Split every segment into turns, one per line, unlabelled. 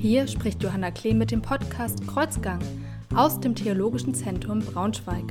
Hier spricht Johanna Klee mit dem Podcast Kreuzgang aus dem Theologischen Zentrum Braunschweig.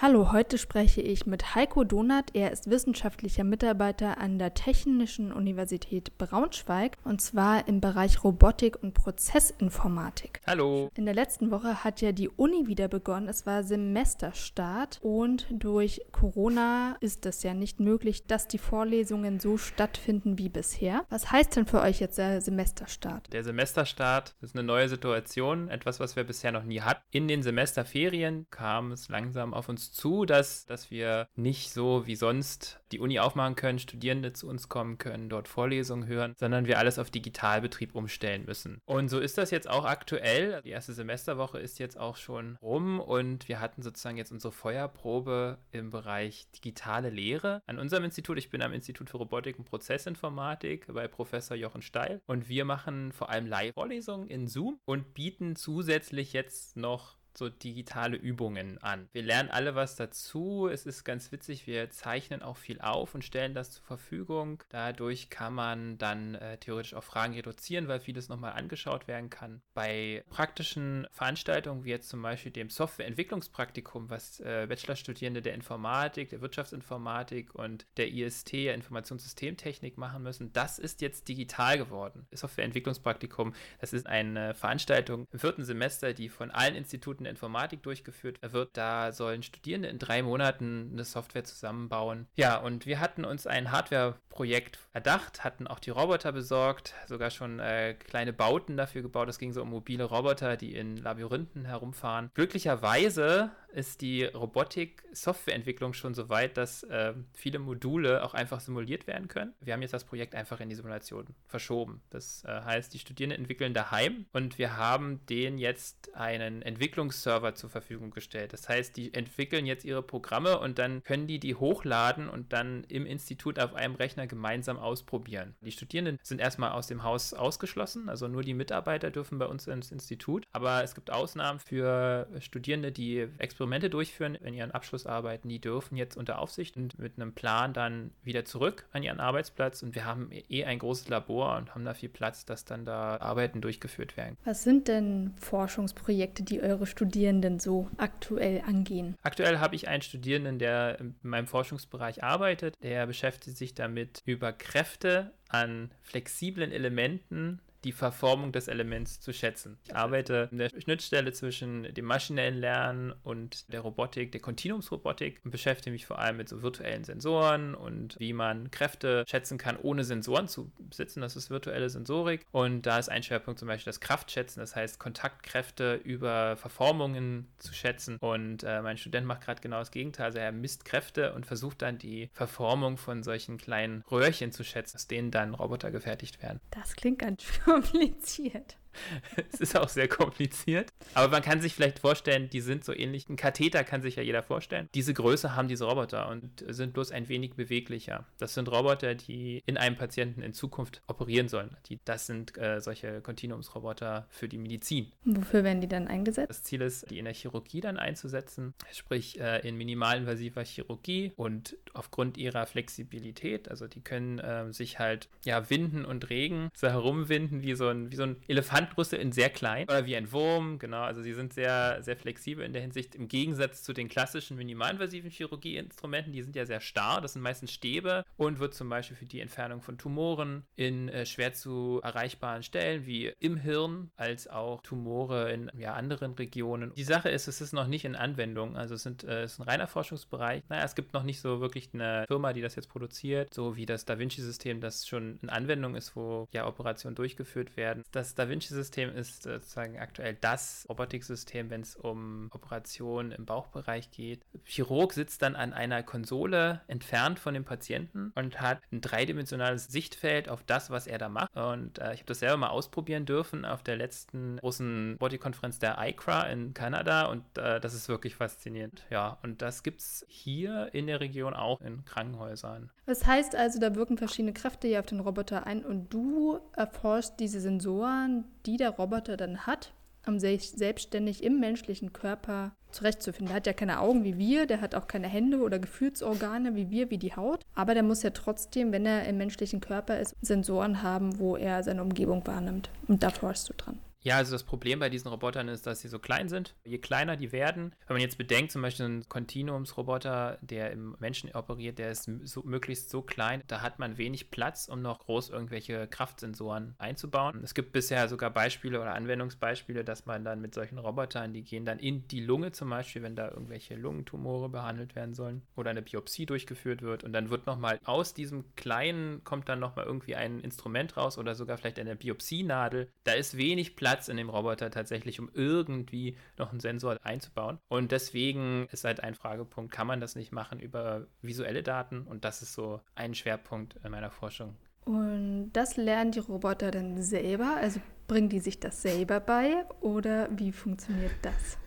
Hallo, heute spreche ich mit Heiko Donath. Er ist wissenschaftlicher Mitarbeiter an der Technischen Universität Braunschweig und zwar im Bereich Robotik und Prozessinformatik.
Hallo.
In der letzten Woche hat ja die Uni wieder begonnen. Es war Semesterstart und durch Corona ist es ja nicht möglich, dass die Vorlesungen so stattfinden wie bisher. Was heißt denn für euch jetzt der Semesterstart?
Der Semesterstart ist eine neue Situation, etwas, was wir bisher noch nie hatten. In den Semesterferien kam es langsam auf uns zu dass, dass wir nicht so wie sonst die Uni aufmachen können, Studierende zu uns kommen können, dort Vorlesungen hören, sondern wir alles auf Digitalbetrieb umstellen müssen. Und so ist das jetzt auch aktuell. Die erste Semesterwoche ist jetzt auch schon rum und wir hatten sozusagen jetzt unsere Feuerprobe im Bereich digitale Lehre an unserem Institut. Ich bin am Institut für Robotik und Prozessinformatik bei Professor Jochen Steil und wir machen vor allem Live-Vorlesungen in Zoom und bieten zusätzlich jetzt noch so digitale Übungen an. Wir lernen alle was dazu. Es ist ganz witzig, wir zeichnen auch viel auf und stellen das zur Verfügung. Dadurch kann man dann äh, theoretisch auch Fragen reduzieren, weil vieles nochmal angeschaut werden kann. Bei praktischen Veranstaltungen, wie jetzt zum Beispiel dem Softwareentwicklungspraktikum, was äh, Bachelorstudierende der Informatik, der Wirtschaftsinformatik und der IST, der Informationssystemtechnik machen müssen, das ist jetzt digital geworden. Softwareentwicklungspraktikum, das ist eine Veranstaltung im vierten Semester, die von allen Instituten Informatik durchgeführt wird. Da sollen Studierende in drei Monaten eine Software zusammenbauen. Ja, und wir hatten uns ein Hardware-Projekt erdacht, hatten auch die Roboter besorgt, sogar schon äh, kleine Bauten dafür gebaut. Es ging so um mobile Roboter, die in Labyrinthen herumfahren. Glücklicherweise ist die Robotik-Softwareentwicklung schon so weit, dass äh, viele Module auch einfach simuliert werden können. Wir haben jetzt das Projekt einfach in die Simulation verschoben. Das äh, heißt, die Studierenden entwickeln daheim und wir haben denen jetzt einen Entwicklungsserver zur Verfügung gestellt. Das heißt, die entwickeln jetzt ihre Programme und dann können die die hochladen und dann im Institut auf einem Rechner gemeinsam ausprobieren. Die Studierenden sind erstmal aus dem Haus ausgeschlossen, also nur die Mitarbeiter dürfen bei uns ins Institut. Aber es gibt Ausnahmen für Studierende, die explizit Experimente durchführen in ihren Abschlussarbeiten, die dürfen jetzt unter Aufsicht und mit einem Plan dann wieder zurück an ihren Arbeitsplatz. Und wir haben eh ein großes Labor und haben da viel Platz, dass dann da Arbeiten durchgeführt werden.
Was sind denn Forschungsprojekte, die eure Studierenden so aktuell angehen?
Aktuell habe ich einen Studierenden, der in meinem Forschungsbereich arbeitet. Der beschäftigt sich damit, über Kräfte an flexiblen Elementen die Verformung des Elements zu schätzen. Ich arbeite in der Schnittstelle zwischen dem maschinellen Lernen und der Robotik, der Kontinuumsrobotik und beschäftige mich vor allem mit so virtuellen Sensoren und wie man Kräfte schätzen kann, ohne Sensoren zu besitzen. Das ist virtuelle Sensorik. Und da ist ein Schwerpunkt zum Beispiel das Kraftschätzen, das heißt Kontaktkräfte über Verformungen zu schätzen. Und äh, mein Student macht gerade genau das Gegenteil. Also er misst Kräfte und versucht dann die Verformung von solchen kleinen Röhrchen zu schätzen, aus denen dann Roboter gefertigt werden.
Das klingt ganz schön kompliziert.
es ist auch sehr kompliziert. Aber man kann sich vielleicht vorstellen, die sind so ähnlich. Ein Katheter kann sich ja jeder vorstellen. Diese Größe haben diese Roboter und sind bloß ein wenig beweglicher. Das sind Roboter, die in einem Patienten in Zukunft operieren sollen. Die, das sind äh, solche Kontinuumsroboter für die Medizin.
Wofür werden die dann eingesetzt?
Das Ziel ist, die in der Chirurgie dann einzusetzen, sprich äh, in minimalinvasiver Chirurgie und aufgrund ihrer Flexibilität, also die können äh, sich halt ja winden und regen, so herumwinden wie so ein, wie so ein Elefant Handbrüste in sehr klein oder wie ein Wurm, genau. Also sie sind sehr, sehr flexibel in der Hinsicht im Gegensatz zu den klassischen minimalinvasiven Chirurgieinstrumenten. Die sind ja sehr starr, das sind meistens Stäbe und wird zum Beispiel für die Entfernung von Tumoren in äh, schwer zu erreichbaren Stellen wie im Hirn als auch Tumore in ja, anderen Regionen. Die Sache ist, es ist noch nicht in Anwendung, also es, sind, äh, es ist ein reiner Forschungsbereich. Naja, es gibt noch nicht so wirklich eine Firma, die das jetzt produziert, so wie das Da Vinci-System, das schon in Anwendung ist, wo ja Operationen durchgeführt werden. Das Da Vinci menschliche System ist sozusagen aktuell das Robotiksystem, wenn es um Operationen im Bauchbereich geht. Chirurg sitzt dann an einer Konsole entfernt von dem Patienten und hat ein dreidimensionales Sichtfeld auf das, was er da macht. Und äh, ich habe das selber mal ausprobieren dürfen auf der letzten großen Robotikkonferenz der ICRA in Kanada und äh, das ist wirklich faszinierend. Ja, und das gibt es hier in der Region auch in Krankenhäusern.
Das heißt also, da wirken verschiedene Kräfte hier auf den Roboter ein und du erforschst diese Sensoren, die der Roboter dann hat, um sich selbstständig im menschlichen Körper zurechtzufinden. Der hat ja keine Augen wie wir, der hat auch keine Hände oder Gefühlsorgane wie wir, wie die Haut. Aber der muss ja trotzdem, wenn er im menschlichen Körper ist, Sensoren haben, wo er seine Umgebung wahrnimmt. Und da forschst du dran.
Ja, also das Problem bei diesen Robotern ist, dass sie so klein sind. Je kleiner die werden, wenn man jetzt bedenkt, zum Beispiel ein Kontinuumsroboter, der im Menschen operiert, der ist so, möglichst so klein, da hat man wenig Platz, um noch groß irgendwelche Kraftsensoren einzubauen. Es gibt bisher sogar Beispiele oder Anwendungsbeispiele, dass man dann mit solchen Robotern, die gehen dann in die Lunge zum Beispiel, wenn da irgendwelche Lungentumore behandelt werden sollen oder eine Biopsie durchgeführt wird und dann wird nochmal aus diesem kleinen, kommt dann nochmal irgendwie ein Instrument raus oder sogar vielleicht eine Biopsienadel. Da ist wenig Platz Platz in dem Roboter tatsächlich, um irgendwie noch einen Sensor einzubauen. Und deswegen ist halt ein Fragepunkt, kann man das nicht machen über visuelle Daten? Und das ist so ein Schwerpunkt in meiner Forschung.
Und das lernen die Roboter dann selber? Also bringen die sich das selber bei oder wie funktioniert das?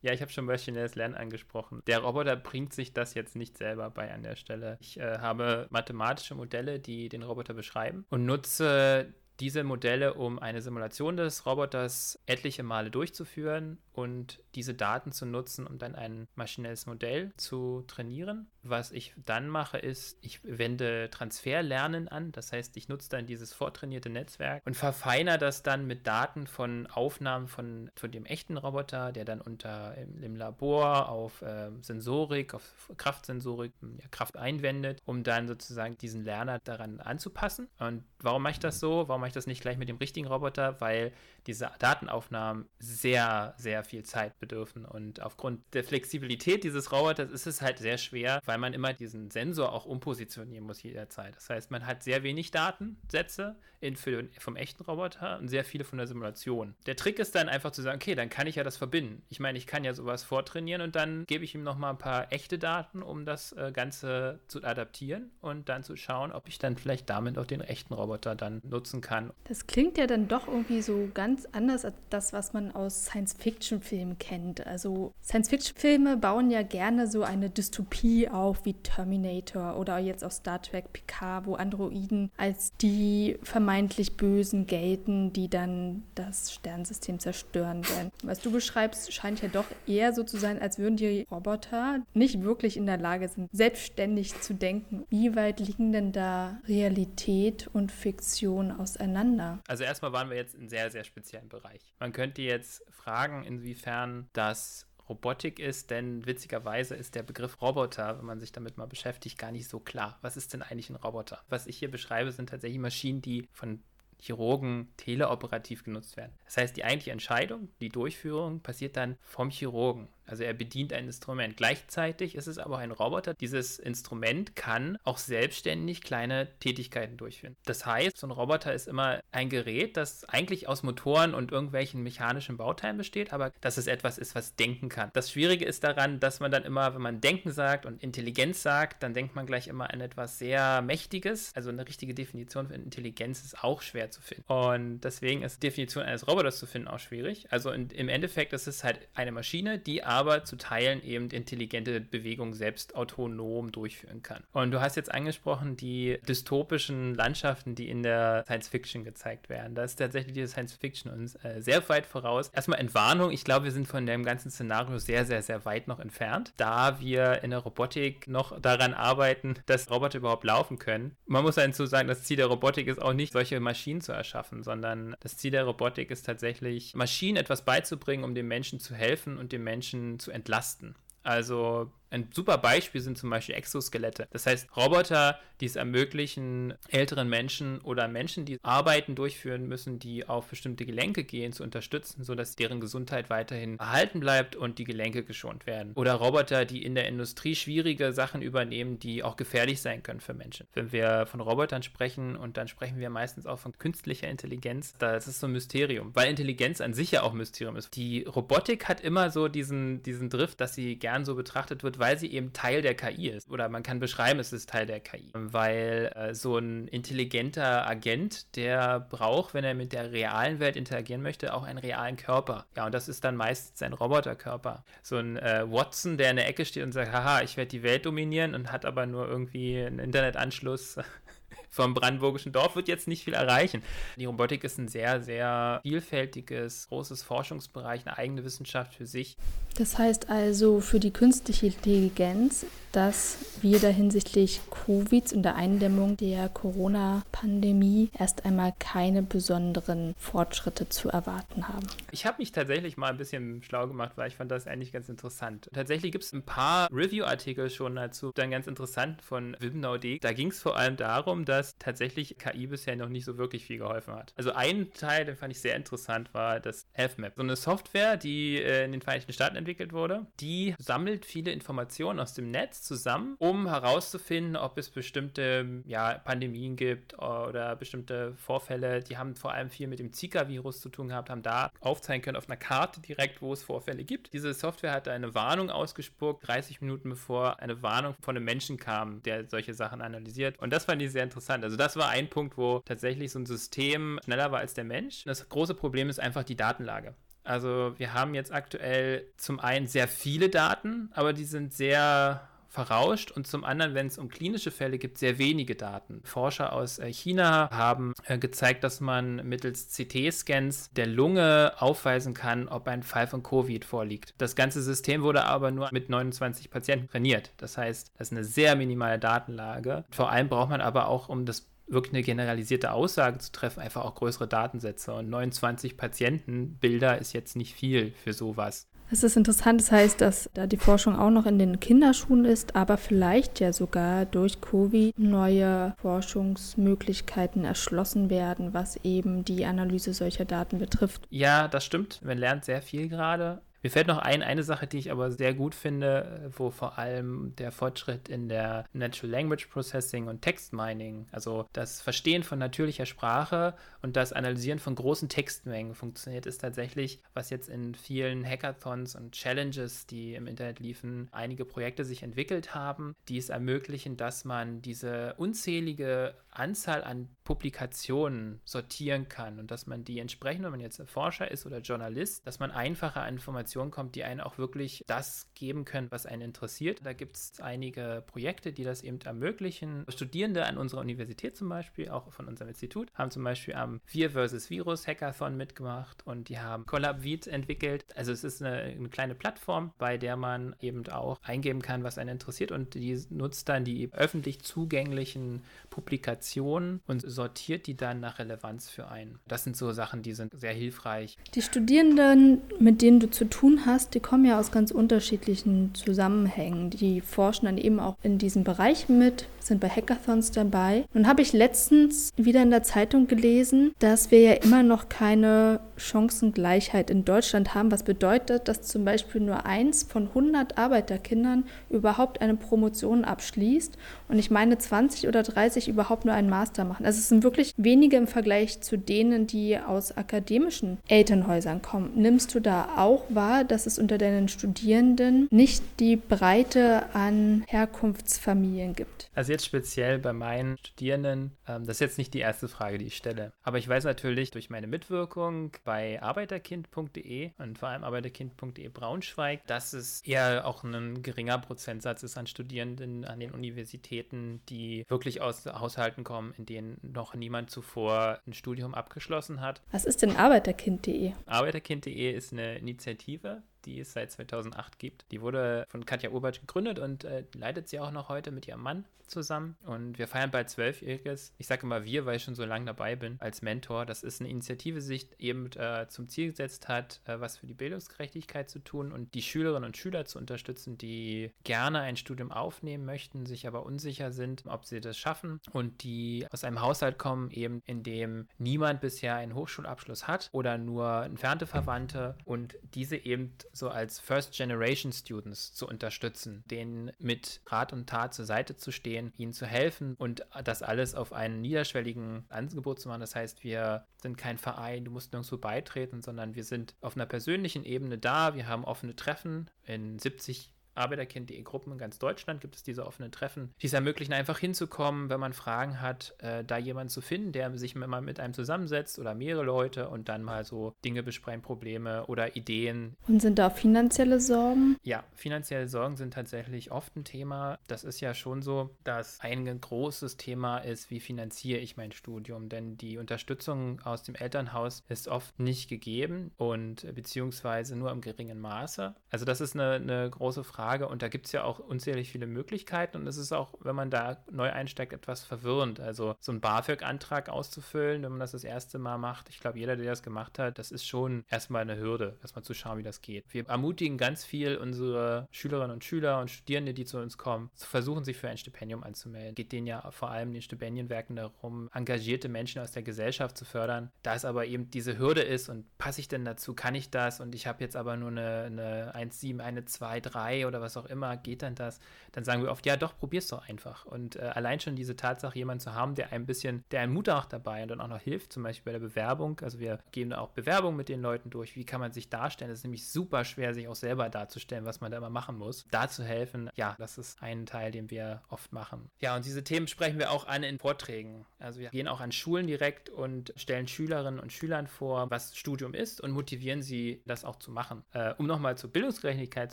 Ja, ich habe schon maschinelles Lernen angesprochen. Der Roboter bringt sich das jetzt nicht selber bei an der Stelle. Ich äh, habe mathematische Modelle, die den Roboter beschreiben und nutze diese Modelle, um eine Simulation des Roboters etliche Male durchzuführen und diese Daten zu nutzen, um dann ein maschinelles Modell zu trainieren. Was ich dann mache, ist, ich wende Transferlernen an. Das heißt, ich nutze dann dieses vortrainierte Netzwerk und verfeinere das dann mit Daten von Aufnahmen von, von dem echten Roboter, der dann unter im, im Labor auf äh, Sensorik, auf Kraftsensorik ja, Kraft einwendet, um dann sozusagen diesen Lerner daran anzupassen. Und warum mache ich das so? Warum mache ich das nicht gleich mit dem richtigen Roboter? Weil diese Datenaufnahmen sehr, sehr viel Zeit bedürfen. Und aufgrund der Flexibilität dieses Roboters ist es halt sehr schwer, weil man immer diesen Sensor auch umpositionieren muss jederzeit. Das heißt, man hat sehr wenig Datensätze in, für, vom echten Roboter und sehr viele von der Simulation. Der Trick ist dann einfach zu sagen, okay, dann kann ich ja das verbinden. Ich meine, ich kann ja sowas vortrainieren und dann gebe ich ihm nochmal ein paar echte Daten, um das äh, Ganze zu adaptieren und dann zu schauen, ob ich dann vielleicht damit auch den echten Roboter dann nutzen kann.
Das klingt ja dann doch irgendwie so ganz anders als das, was man aus Science-Fiction-Filmen kennt. Also Science-Fiction-Filme bauen ja gerne so eine Dystopie auf wie Terminator oder jetzt auch Star Trek Picard, wo Androiden als die vermeintlich Bösen gelten, die dann das Sternensystem zerstören werden. Was du beschreibst, scheint ja doch eher so zu sein, als würden die Roboter nicht wirklich in der Lage sind, selbstständig zu denken. Wie weit liegen denn da Realität und Fiktion auseinander?
Also erstmal waren wir jetzt in sehr, sehr speziellen Bereich. Man könnte jetzt fragen, inwiefern das Robotik ist, denn witzigerweise ist der Begriff Roboter, wenn man sich damit mal beschäftigt, gar nicht so klar. Was ist denn eigentlich ein Roboter? Was ich hier beschreibe, sind tatsächlich Maschinen, die von Chirurgen teleoperativ genutzt werden. Das heißt, die eigentliche Entscheidung, die Durchführung passiert dann vom Chirurgen. Also er bedient ein Instrument. Gleichzeitig ist es aber ein Roboter. Dieses Instrument kann auch selbstständig kleine Tätigkeiten durchführen. Das heißt, so ein Roboter ist immer ein Gerät, das eigentlich aus Motoren und irgendwelchen mechanischen Bauteilen besteht, aber dass es etwas ist, was denken kann. Das Schwierige ist daran, dass man dann immer, wenn man Denken sagt und Intelligenz sagt, dann denkt man gleich immer an etwas sehr Mächtiges. Also eine richtige Definition für Intelligenz ist auch schwer zu finden. Und deswegen ist die Definition eines Roboters zu finden auch schwierig. Also in, im Endeffekt ist es halt eine Maschine, die aber aber zu Teilen eben intelligente Bewegungen selbst autonom durchführen kann. Und du hast jetzt angesprochen, die dystopischen Landschaften, die in der Science Fiction gezeigt werden. Da ist tatsächlich die Science Fiction uns äh, sehr weit voraus. Erstmal Entwarnung, ich glaube, wir sind von dem ganzen Szenario sehr, sehr, sehr weit noch entfernt, da wir in der Robotik noch daran arbeiten, dass Roboter überhaupt laufen können. Man muss dazu sagen, das Ziel der Robotik ist auch nicht, solche Maschinen zu erschaffen, sondern das Ziel der Robotik ist tatsächlich, Maschinen etwas beizubringen, um dem Menschen zu helfen und dem Menschen zu entlasten. Also Ein super Beispiel sind zum Beispiel Exoskelette. Das heißt, Roboter, die es ermöglichen, älteren Menschen oder Menschen, die Arbeiten durchführen müssen, die auf bestimmte Gelenke gehen, zu unterstützen, sodass deren Gesundheit weiterhin erhalten bleibt und die Gelenke geschont werden. Oder Roboter, die in der Industrie schwierige Sachen übernehmen, die auch gefährlich sein können für Menschen. Wenn wir von Robotern sprechen und dann sprechen wir meistens auch von künstlicher Intelligenz, das ist so ein Mysterium, weil Intelligenz an sich ja auch Mysterium ist. Die Robotik hat immer so diesen, diesen Drift, dass sie gern so betrachtet wird, weil sie eben Teil der KI ist. Oder man kann beschreiben, es ist Teil der KI. Weil äh, so ein intelligenter Agent, der braucht, wenn er mit der realen Welt interagieren möchte, auch einen realen Körper. Ja, und das ist dann meistens ein Roboterkörper. So ein äh, Watson, der in der Ecke steht und sagt, haha, ich werde die Welt dominieren und hat aber nur irgendwie einen Internetanschluss vom brandenburgischen Dorf wird jetzt nicht viel erreichen. Die Robotik ist ein sehr, sehr vielfältiges, großes Forschungsbereich, eine eigene Wissenschaft für sich.
Das heißt also für die künstliche Intelligenz dass wir da hinsichtlich Covid und der Eindämmung der Corona-Pandemie erst einmal keine besonderen Fortschritte zu erwarten haben.
Ich habe mich tatsächlich mal ein bisschen schlau gemacht, weil ich fand das eigentlich ganz interessant. Tatsächlich gibt es ein paar Review-Artikel schon dazu, dann ganz interessant von Wimnau.de. Da ging es vor allem darum, dass tatsächlich KI bisher noch nicht so wirklich viel geholfen hat. Also ein Teil, den fand ich sehr interessant, war das HealthMap. So eine Software, die äh, in den Vereinigten Staaten entwickelt wurde, die sammelt viele Informationen aus dem Netz zusammen, um herauszufinden, ob es bestimmte ja, Pandemien gibt oder bestimmte Vorfälle. Die haben vor allem viel mit dem Zika-Virus zu tun gehabt, haben da aufzeigen können auf einer Karte direkt, wo es Vorfälle gibt. Diese Software hat eine Warnung ausgespuckt, 30 Minuten bevor eine Warnung von einem Menschen kam, der solche Sachen analysiert. Und das fand ich sehr interessant. Also das war ein Punkt, wo tatsächlich so ein System schneller war als der Mensch. Das große Problem ist einfach die Datenlage. Also wir haben jetzt aktuell zum einen sehr viele Daten, aber die sind sehr verrauscht und zum anderen, wenn es um klinische Fälle gibt, sehr wenige Daten. Forscher aus äh, China haben äh, gezeigt, dass man mittels CT-Scans der Lunge aufweisen kann, ob ein Fall von Covid vorliegt. Das ganze System wurde aber nur mit 29 Patienten trainiert. Das heißt, das ist eine sehr minimale Datenlage. Vor allem braucht man aber auch, um das wirklich eine generalisierte Aussage zu treffen, einfach auch größere Datensätze. Und 29 Patientenbilder ist jetzt nicht viel für sowas.
Es ist interessant, das heißt, dass da die Forschung auch noch in den Kinderschuhen ist, aber vielleicht ja sogar durch Covid neue Forschungsmöglichkeiten erschlossen werden, was eben die Analyse solcher Daten betrifft.
Ja, das stimmt. Man lernt sehr viel gerade. Mir fällt noch ein, eine Sache, die ich aber sehr gut finde, wo vor allem der Fortschritt in der Natural Language Processing und Text Mining, also das Verstehen von natürlicher Sprache und das Analysieren von großen Textmengen funktioniert, ist tatsächlich, was jetzt in vielen Hackathons und Challenges, die im Internet liefen, einige Projekte sich entwickelt haben, die es ermöglichen, dass man diese unzählige Anzahl an Publikationen sortieren kann und dass man die entsprechend, wenn man jetzt Forscher ist oder Journalist, dass man einfacher an Informationen kommt, die einen auch wirklich das geben können, was einen interessiert. Da gibt es einige Projekte, die das eben ermöglichen. Studierende an unserer Universität zum Beispiel, auch von unserem Institut, haben zum Beispiel am Wir vs. Virus Hackathon mitgemacht und die haben CollabVit entwickelt. Also es ist eine, eine kleine Plattform, bei der man eben auch eingeben kann, was einen interessiert und die nutzt dann die öffentlich zugänglichen Publikationen und sortiert die dann nach Relevanz für einen. Das sind so Sachen, die sind sehr hilfreich.
Die Studierenden, mit denen du zu tun hast, die kommen ja aus ganz unterschiedlichen Zusammenhängen. Die forschen dann eben auch in diesem Bereich mit, sind bei Hackathons dabei. Nun habe ich letztens wieder in der Zeitung gelesen, dass wir ja immer noch keine Chancengleichheit in Deutschland haben, was bedeutet, dass zum Beispiel nur eins von 100 Arbeiterkindern überhaupt eine Promotion abschließt und ich meine 20 oder 30 überhaupt nur einen Master machen. Also es sind wirklich wenige im Vergleich zu denen, die aus akademischen Elternhäusern kommen. Nimmst du da auch wahr, dass es unter deinen Studierenden nicht die Breite an Herkunftsfamilien gibt?
Also jetzt speziell bei meinen Studierenden, ähm, das ist jetzt nicht die erste Frage, die ich stelle. Aber ich weiß natürlich durch meine Mitwirkung bei arbeiterkind.de und vor allem arbeiterkind.de Braunschweig, dass es eher auch ein geringer Prozentsatz ist an Studierenden an den Universitäten, die wirklich aus Haushalten kommen, in denen noch niemand zuvor ein Studium abgeschlossen hat.
Was ist denn arbeiterkind.de?
Arbeiterkind.de ist eine Initiative, die es seit 2008 gibt. Die wurde von Katja Urbatsch gegründet und äh, leitet sie auch noch heute mit ihrem Mann zusammen. Und wir feiern bald zwölfjähriges. Ich sage immer wir, weil ich schon so lange dabei bin als Mentor. Das ist eine Initiative, die sich eben äh, zum Ziel gesetzt hat, äh, was für die Bildungsgerechtigkeit zu tun und die Schülerinnen und Schüler zu unterstützen, die gerne ein Studium aufnehmen möchten, sich aber unsicher sind, ob sie das schaffen und die aus einem Haushalt kommen, eben in dem niemand bisher einen Hochschulabschluss hat oder nur entfernte Verwandte und diese eben so als First Generation Students zu unterstützen, denen mit Rat und Tat zur Seite zu stehen, ihnen zu helfen und das alles auf einen niederschwelligen Angebot zu machen. Das heißt, wir sind kein Verein, du musst nirgendwo beitreten, sondern wir sind auf einer persönlichen Ebene da. Wir haben offene Treffen in 70 Arbeiterkind.de Gruppen in ganz Deutschland gibt es diese offenen Treffen, die es ermöglichen, einfach hinzukommen, wenn man Fragen hat, äh, da jemanden zu finden, der sich mal mit einem zusammensetzt oder mehrere Leute und dann mal so Dinge besprechen, Probleme oder Ideen.
Und sind da finanzielle Sorgen?
Ja, finanzielle Sorgen sind tatsächlich oft ein Thema. Das ist ja schon so, dass ein großes Thema ist, wie finanziere ich mein Studium, denn die Unterstützung aus dem Elternhaus ist oft nicht gegeben und beziehungsweise nur im geringen Maße. Also das ist eine, eine große Frage Frage. Und da gibt es ja auch unzählig viele Möglichkeiten. Und es ist auch, wenn man da neu einsteigt, etwas verwirrend. Also so einen BAföG-Antrag auszufüllen, wenn man das das erste Mal macht. Ich glaube, jeder, der das gemacht hat, das ist schon erstmal eine Hürde, erstmal zu schauen, wie das geht. Wir ermutigen ganz viel unsere Schülerinnen und Schüler und Studierende, die zu uns kommen, zu versuchen, sich für ein Stipendium anzumelden. Geht denen ja vor allem den Stipendienwerken darum, engagierte Menschen aus der Gesellschaft zu fördern. Da es aber eben diese Hürde ist und passe ich denn dazu, kann ich das und ich habe jetzt aber nur eine, eine 1,7, eine 2, 3 oder oder was auch immer, geht dann das? Dann sagen wir oft, ja doch, probier's doch einfach. Und äh, allein schon diese Tatsache, jemanden zu haben, der ein bisschen, der einen Mut auch dabei und dann auch noch hilft, zum Beispiel bei der Bewerbung. Also wir geben da auch Bewerbung mit den Leuten durch. Wie kann man sich darstellen? Es ist nämlich super schwer, sich auch selber darzustellen, was man da immer machen muss. Da zu helfen, ja, das ist ein Teil, den wir oft machen. Ja, und diese Themen sprechen wir auch an in Vorträgen. Also wir gehen auch an Schulen direkt und stellen Schülerinnen und Schülern vor, was Studium ist und motivieren sie, das auch zu machen. Äh, um nochmal zur Bildungsgerechtigkeit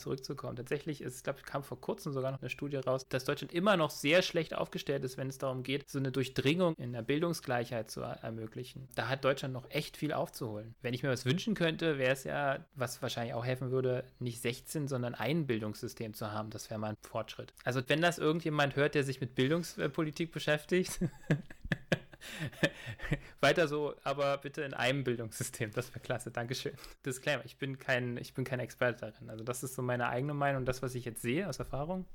zurückzukommen, tatsächlich tatsächlich ist, ich glaube, kam vor kurzem sogar noch eine Studie raus, dass Deutschland immer noch sehr schlecht aufgestellt ist, wenn es darum geht, so eine Durchdringung in der Bildungsgleichheit zu ermöglichen. Da hat Deutschland noch echt viel aufzuholen. Wenn ich mir was wünschen könnte, wäre es ja, was wahrscheinlich auch helfen würde, nicht 16, sondern ein Bildungssystem zu haben. Das wäre mal ein Fortschritt. Also wenn das irgendjemand hört, der sich mit Bildungspolitik beschäftigt, Weiter so, aber bitte in einem Bildungssystem. Das wäre klasse. Dankeschön. Disclaimer, ich bin kein, ich bin kein Experte darin. Also das ist so meine eigene Meinung, das, was ich jetzt sehe aus Erfahrung.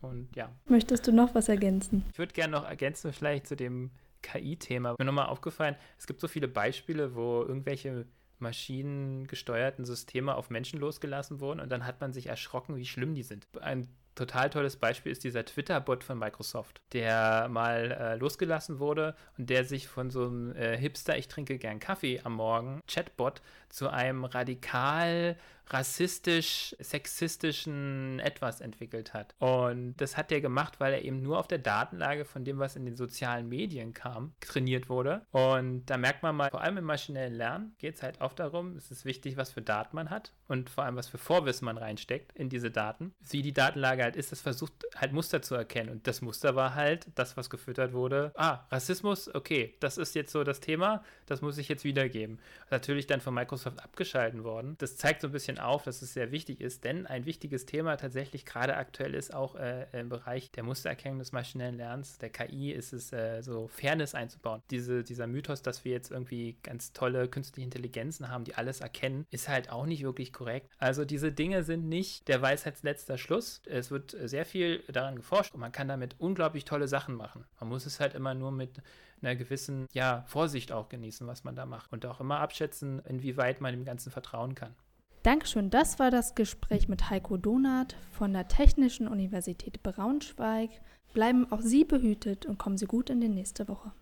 Und ja.
Möchtest du noch was ergänzen?
Ich würde gerne noch ergänzen, vielleicht zu dem KI-Thema. Mir nochmal aufgefallen, es gibt so viele Beispiele, wo irgendwelche maschinengesteuerten Systeme auf Menschen losgelassen wurden und dann hat man sich erschrocken, wie schlimm die sind. Ein total tolles Beispiel ist dieser Twitter-Bot von Microsoft, der mal äh, losgelassen wurde und der sich von so einem äh, Hipster, ich trinke gern Kaffee am Morgen, Chatbot, zu einem radikal rassistisch, sexistischen etwas entwickelt hat. Und das hat er gemacht, weil er eben nur auf der Datenlage von dem, was in den sozialen Medien kam, trainiert wurde. Und da merkt man mal, vor allem im maschinellen Lernen geht es halt oft darum, es ist wichtig, was für Daten man hat und vor allem, was für Vorwissen man reinsteckt in diese Daten. Wie die Datenlage halt ist, das versucht halt Muster zu erkennen. Und das Muster war halt das, was gefüttert wurde. Ah, Rassismus, okay, das ist jetzt so das Thema, das muss ich jetzt wiedergeben. Natürlich dann von Microsoft abgeschalten worden. Das zeigt so ein bisschen auf, dass es sehr wichtig ist, denn ein wichtiges Thema tatsächlich gerade aktuell ist auch äh, im Bereich der Mustererkennung des maschinellen Lernens, der KI, ist es äh, so Fairness einzubauen. Diese, dieser Mythos, dass wir jetzt irgendwie ganz tolle künstliche Intelligenzen haben, die alles erkennen, ist halt auch nicht wirklich korrekt. Also diese Dinge sind nicht der Weisheitsletzter Schluss. Es wird sehr viel daran geforscht und man kann damit unglaublich tolle Sachen machen. Man muss es halt immer nur mit einer gewissen ja, Vorsicht auch genießen, was man da macht und auch immer abschätzen, inwieweit man dem Ganzen vertrauen kann.
Dankeschön. Das war das Gespräch mit Heiko Donath von der Technischen Universität Braunschweig. Bleiben auch Sie behütet und kommen Sie gut in die nächste Woche.